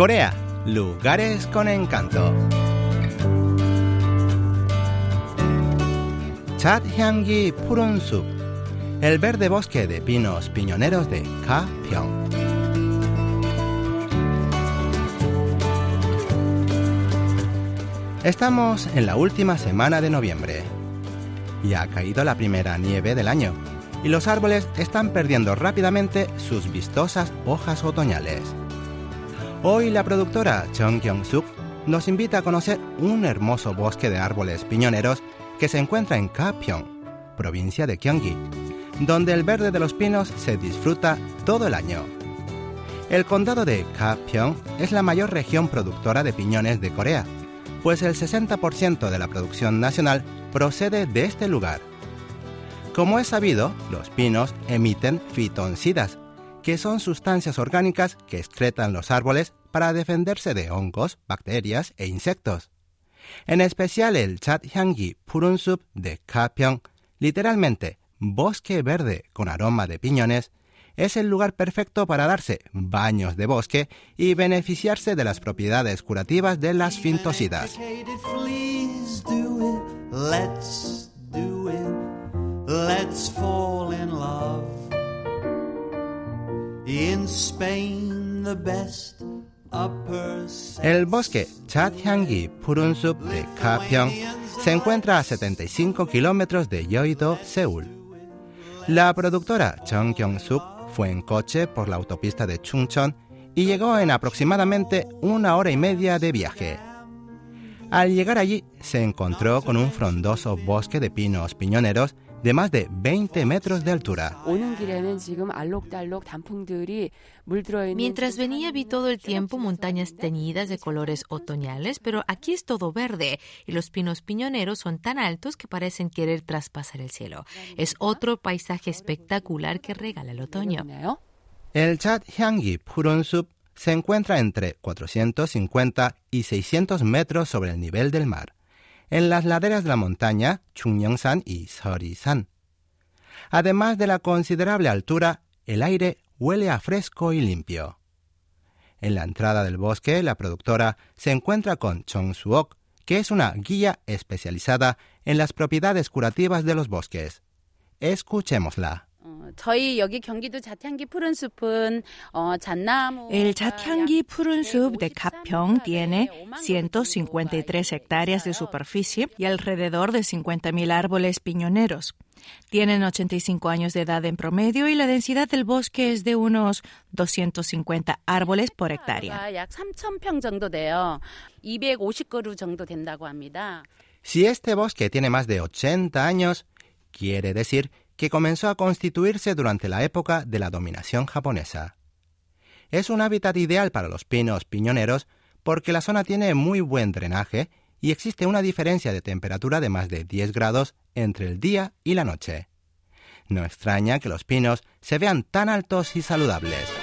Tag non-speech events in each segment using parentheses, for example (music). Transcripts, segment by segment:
Corea, lugares con encanto. Chat Hyanggi Purun el verde bosque de pinos piñoneros de Ka-pyong. Estamos en la última semana de noviembre. Ya ha caído la primera nieve del año y los árboles están perdiendo rápidamente sus vistosas hojas otoñales. Hoy la productora Chung Kyung-suk nos invita a conocer un hermoso bosque de árboles piñoneros que se encuentra en Kapyeong, provincia de Gyeonggi, donde el verde de los pinos se disfruta todo el año. El condado de Kapyeong es la mayor región productora de piñones de Corea, pues el 60% de la producción nacional procede de este lugar. Como es sabido, los pinos emiten fitoncidas, que son sustancias orgánicas que excretan los árboles para defenderse de hongos, bacterias e insectos. En especial el Chathyanggi Purunsup de Kapyeong, literalmente bosque verde con aroma de piñones, es el lugar perfecto para darse baños de bosque y beneficiarse de las propiedades curativas de las fintosidas. El bosque Chathyanggi Purunsup de Kapyeong se encuentra a 75 kilómetros de Yeouido, Seúl. La productora Chung Kyung-suk fue en coche por la autopista de Chungcheon y llegó en aproximadamente una hora y media de viaje. Al llegar allí se encontró con un frondoso bosque de pinos piñoneros de más de 20 metros de altura. Mientras venía vi todo el tiempo montañas teñidas de colores otoñales, pero aquí es todo verde y los pinos piñoneros son tan altos que parecen querer traspasar el cielo. Es otro paisaje espectacular que regala el otoño. El Chat Hyanggi Purunsup se encuentra entre 450 y 600 metros sobre el nivel del mar en las laderas de la montaña Chungyongsan y Seorisan. Además de la considerable altura, el aire huele a fresco y limpio. En la entrada del bosque, la productora se encuentra con Chong Suok, que es una guía especializada en las propiedades curativas de los bosques. Escuchémosla. El Chatyangi Purunsup de Kapyeong tiene 153 hectáreas de superficie y alrededor de 50.000 árboles piñoneros. Tienen 85 años de edad en promedio y la densidad del bosque es de unos 250 árboles por hectárea. Si este bosque tiene más de 80 años, quiere decir que comenzó a constituirse durante la época de la dominación japonesa. Es un hábitat ideal para los pinos piñoneros porque la zona tiene muy buen drenaje y existe una diferencia de temperatura de más de 10 grados entre el día y la noche. No extraña que los pinos se vean tan altos y saludables.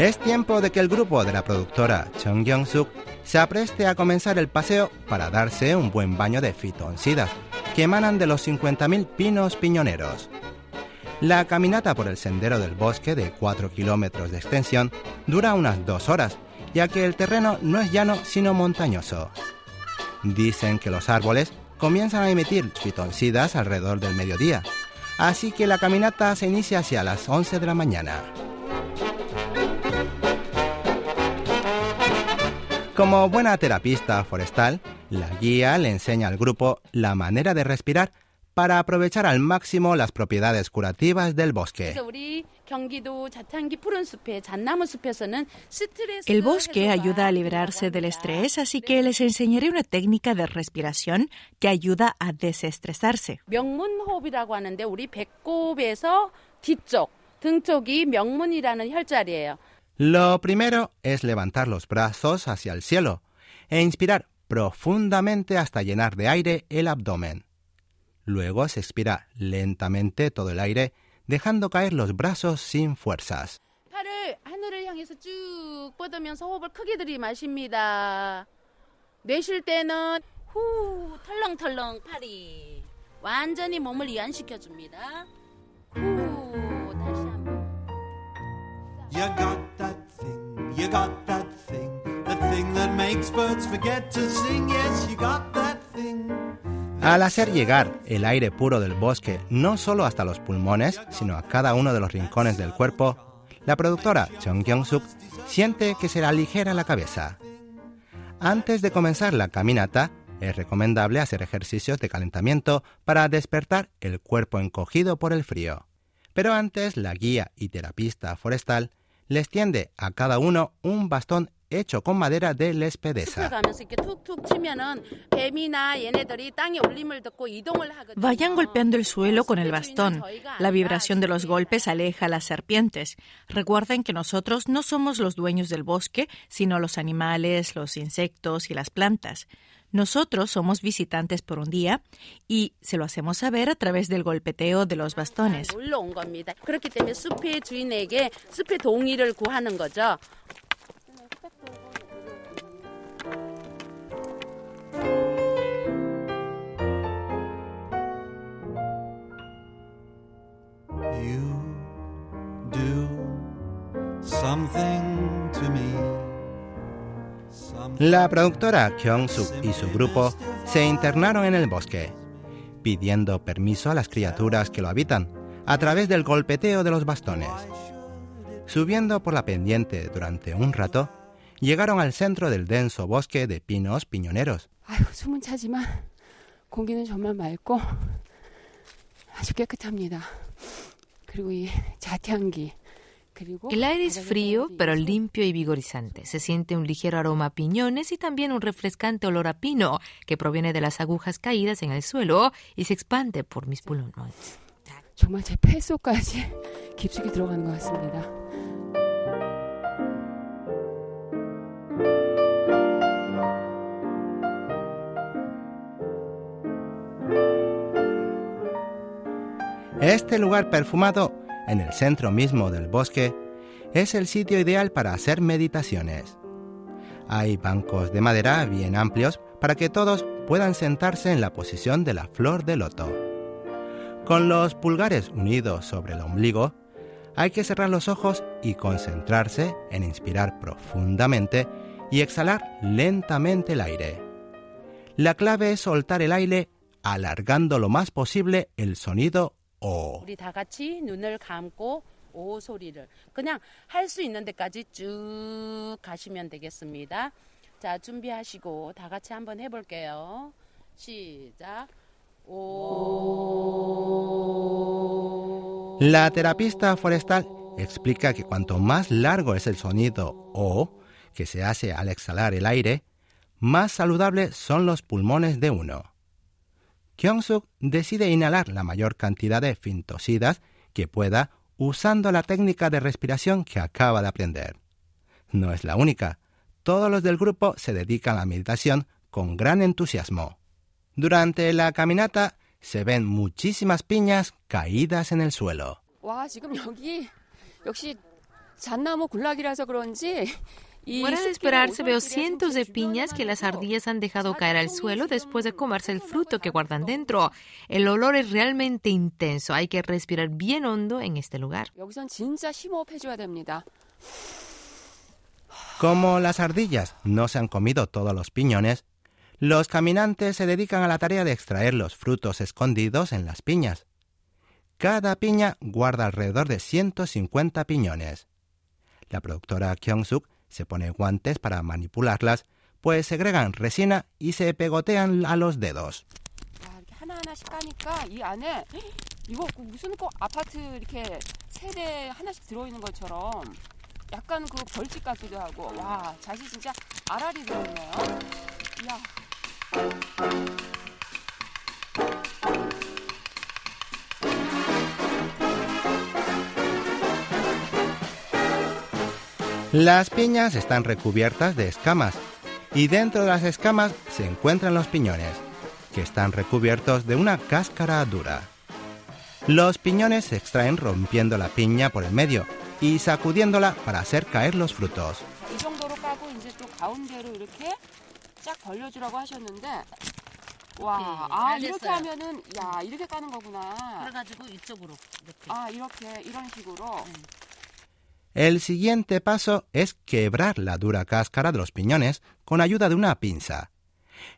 Es tiempo de que el grupo de la productora Chung Young-suk se apreste a comenzar el paseo para darse un buen baño de fitoncidas que emanan de los 50.000 pinos piñoneros. La caminata por el sendero del bosque de 4 kilómetros de extensión dura unas dos horas, ya que el terreno no es llano sino montañoso. Dicen que los árboles comienzan a emitir fitoncidas alrededor del mediodía, así que la caminata se inicia hacia las 11 de la mañana. Como buena terapista forestal, la guía le enseña al grupo la manera de respirar para aprovechar al máximo las propiedades curativas del bosque. El bosque ayuda a liberarse del estrés, así que les enseñaré una técnica de respiración que ayuda a desestresarse. Lo primero es levantar los brazos hacia el cielo e inspirar profundamente hasta llenar de aire el abdomen. Luego se expira lentamente todo el aire, dejando caer los brazos sin fuerzas. Al hacer llegar el aire puro del bosque no solo hasta los pulmones, sino a cada uno de los rincones del cuerpo, la productora Chung Kyung-suk siente que se le aligera la cabeza. Antes de comenzar la caminata, es recomendable hacer ejercicios de calentamiento para despertar el cuerpo encogido por el frío. Pero antes, la guía y terapista forestal les tiende a cada uno un bastón hecho con madera de lespedeza. Vayan golpeando el suelo con el bastón. La vibración de los golpes aleja a las serpientes. Recuerden que nosotros no somos los dueños del bosque, sino los animales, los insectos y las plantas. Nosotros somos visitantes por un día y se lo hacemos saber a través del golpeteo de los bastones. La productora Kyung-suk y su grupo se internaron en el bosque, pidiendo permiso a las criaturas que lo habitan a través del golpeteo de los bastones. Subiendo por la pendiente durante un rato, llegaron al centro del denso bosque de pinos piñoneros. 아유, 숨은 차지만 공기는 정말 맑고 아주 깨끗합니다. 그리고 이 자태향기 그리고 El aire es frío, pero limpio y vigorizante. Se siente un ligero aroma a piñones y también un refrescante olor a pino que proviene de las agujas caídas en el suelo y se expande por mis pulmones. 정말 (laughs) 제 폐 속까지 깊숙이 들어가는 것 같습니다. Este lugar perfumado, en el centro mismo del bosque, es el sitio ideal para hacer meditaciones. Hay bancos de madera bien amplios para que todos puedan sentarse en la posición de la flor de loto. Con los pulgares unidos sobre el ombligo, hay que cerrar los ojos y concentrarse en inspirar profundamente y exhalar lentamente el aire. La clave es soltar el aire alargando lo más posible el sonido O. 우리 다 같이 눈을 감고 오 소리를 그냥 할 수 있는 데까지 쭉 가시면 되겠습니다. 자, 준비하시고 다 같이 한번 해볼게요. 시작. 오. La terapista forestal explica que cuanto más largo es el sonido O que se hace al exhalar el aire, más saludables son los pulmones de uno. Kyung-suk decide inhalar la mayor cantidad de fintosidas que pueda usando la técnica de respiración que acaba de aprender. No es la única. Todos los del grupo se dedican a la meditación con gran entusiasmo. Durante la caminata se ven muchísimas piñas caídas en el suelo. 와, Fuera de esperarse, veo cientos de piñas que las ardillas han dejado caer al suelo después de comerse el fruto que guardan dentro. El olor es realmente intenso. Hay que respirar bien hondo en este lugar. Como las ardillas no se han comido todos los piñones, los caminantes se dedican a la tarea de extraer los frutos escondidos en las piñas. Cada piña guarda alrededor de 150 piñones. La productora Kyung-suk se pone guantes para manipularlas, pues segregan resina y se pegotean a los dedos. Las piñas están recubiertas de escamas y dentro de las escamas se encuentran los piñones, que están recubiertos de una cáscara dura. Los piñones se extraen rompiendo la piña por el medio y sacudiéndola para hacer caer los frutos. El siguiente paso es quebrar la dura cáscara de los piñones con ayuda de una pinza.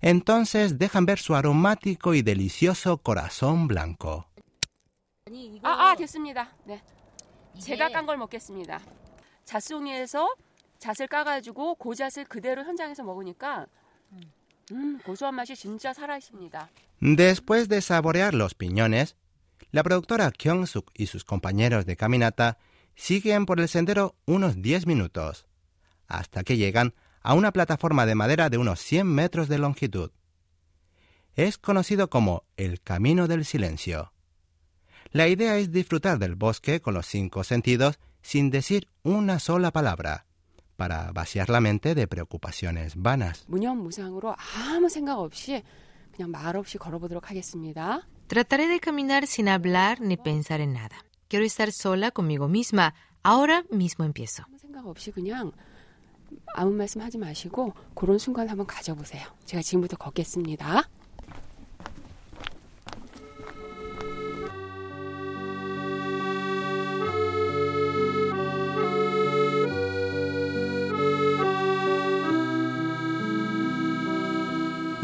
Entonces dejan ver su aromático y delicioso corazón blanco. 아니 이거 아, 아 됐습니다. 네, 이게 제가 깐 걸 먹겠습니다. 잣송이에서 잣을 까가지고 그 잣을 그대로 현장에서 먹으니까 음 고소한 맛이 진짜 살아 있습니다. Después de saborear los piñones, la productora Kyung-suk y sus compañeros de caminata Siguen por el sendero unos 10 minutos, hasta que llegan a una plataforma de madera de unos 100 metros de longitud. Es conocido como el Camino del Silencio. La idea es disfrutar del bosque con los cinco sentidos sin decir una sola palabra, para vaciar la mente de preocupaciones vanas. Trataré de caminar sin hablar ni pensar en nada. Quiero estar sola conmigo misma. Ahora mismo empiezo. 아무 생각 없이 그냥 아무 말씀 하지 마시고 그런 순간 한번 가져보세요. 제가 지금부터 걷겠습니다.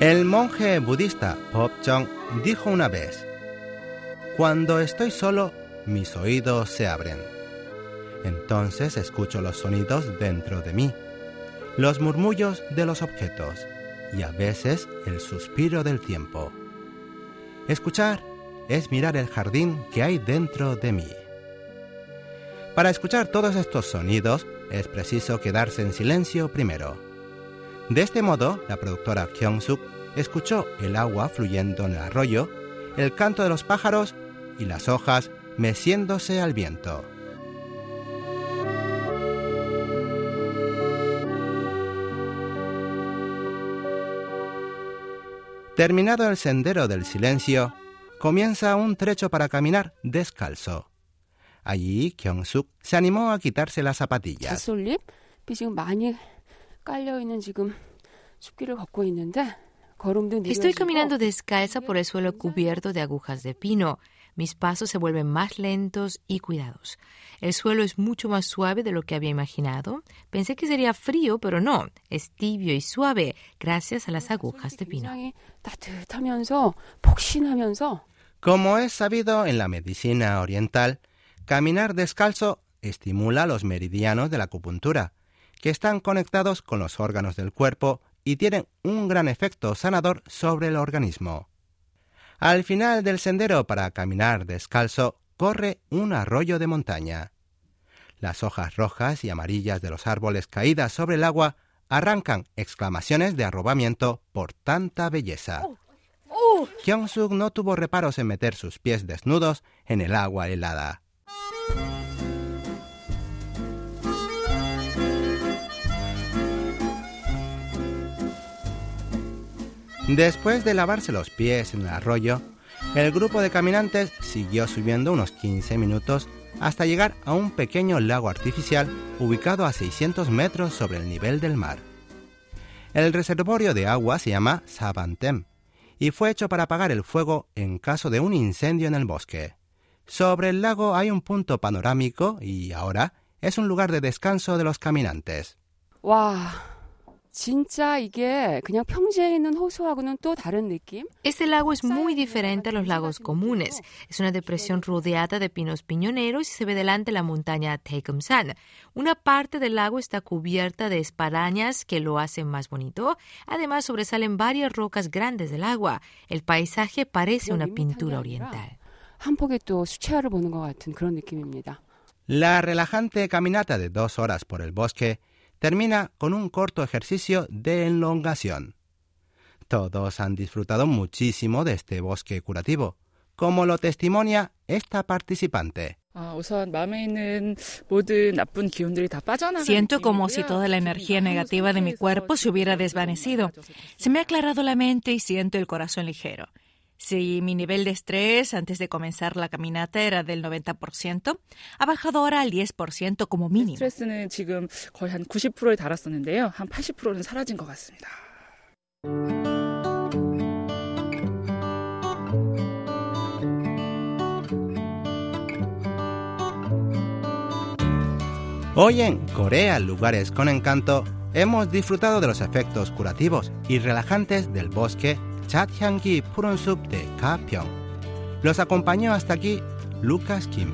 El monje budista Pop Chong dijo una vez, Cuando estoy solo, mis oídos se abren. Entonces escucho los sonidos dentro de mí, los murmullos de los objetos y a veces el suspiro del tiempo. Escuchar es mirar el jardín que hay dentro de mí. Para escuchar todos estos sonidos es preciso quedarse en silencio primero. De este modo, la productora Kyung-suk escuchó el agua fluyendo en el arroyo, el canto de los pájaros y las hojas meciéndose al viento. Terminado el sendero del silencio, comienza un trecho para caminar descalzo. Allí Kyung-suk se animó a quitarse las zapatillas. Estoy caminando descalza por el suelo cubierto de agujas de pino. Mis pasos se vuelven más lentos y cuidados. El suelo es mucho más suave de lo que había imaginado. Pensé que sería frío, pero no. Es tibio y suave gracias a las agujas de pino. Como es sabido en la medicina oriental, caminar descalzo estimula los meridianos de la acupuntura, que están conectados con los órganos del cuerpo y tienen un gran efecto sanador sobre el organismo. Al final del sendero para caminar descalzo corre un arroyo de montaña. Las hojas rojas y amarillas de los árboles caídas sobre el agua arrancan exclamaciones de arrobamiento por tanta belleza. Kyung-suk no tuvo reparos en meter sus pies desnudos en el agua helada. Después de lavarse los pies en el arroyo, el grupo de caminantes siguió subiendo unos 15 minutos hasta llegar a un pequeño lago artificial ubicado a 600 metros sobre el nivel del mar. El reservorio de agua se llama Sabantem y fue hecho para apagar el fuego en caso de un incendio en el bosque. Sobre el lago hay un punto panorámico y ahora es un lugar de descanso de los caminantes. 와 진짜 이게 그냥 평지에 있는 호수하고는 또 다른 느낌? Este lago es muy diferente a los lagos comunes. Es una depresión rodeada de pinos piñoneros y se ve delante la montaña Taekumsan. Una parte del lago está cubierta de espadañas que lo hacen más bonito. Además, sobresalen varias rocas grandes del agua. El paisaje parece una pintura oriental. 한 폭의 또 수채화를 보는 것 같은 그런 느낌입니다. La relajante caminata de dos horas por el bosque termina con un corto ejercicio de elongación. Todos han disfrutado muchísimo de este bosque curativo, como lo testimonia esta participante. Siento como si toda la energía negativa de mi cuerpo se hubiera desvanecido. Se me ha aclarado la mente y siento el corazón ligero. Si mi nivel de estrés antes de comenzar la caminata era del 90%, ha bajado ahora al 10% como mínimo. Hoy en Corea, lugares con encanto, hemos disfrutado de los efectos curativos y relajantes del bosque Chathyanggi Purunsup de Kapyeong. Los acompañó hasta aquí Lucas Kim.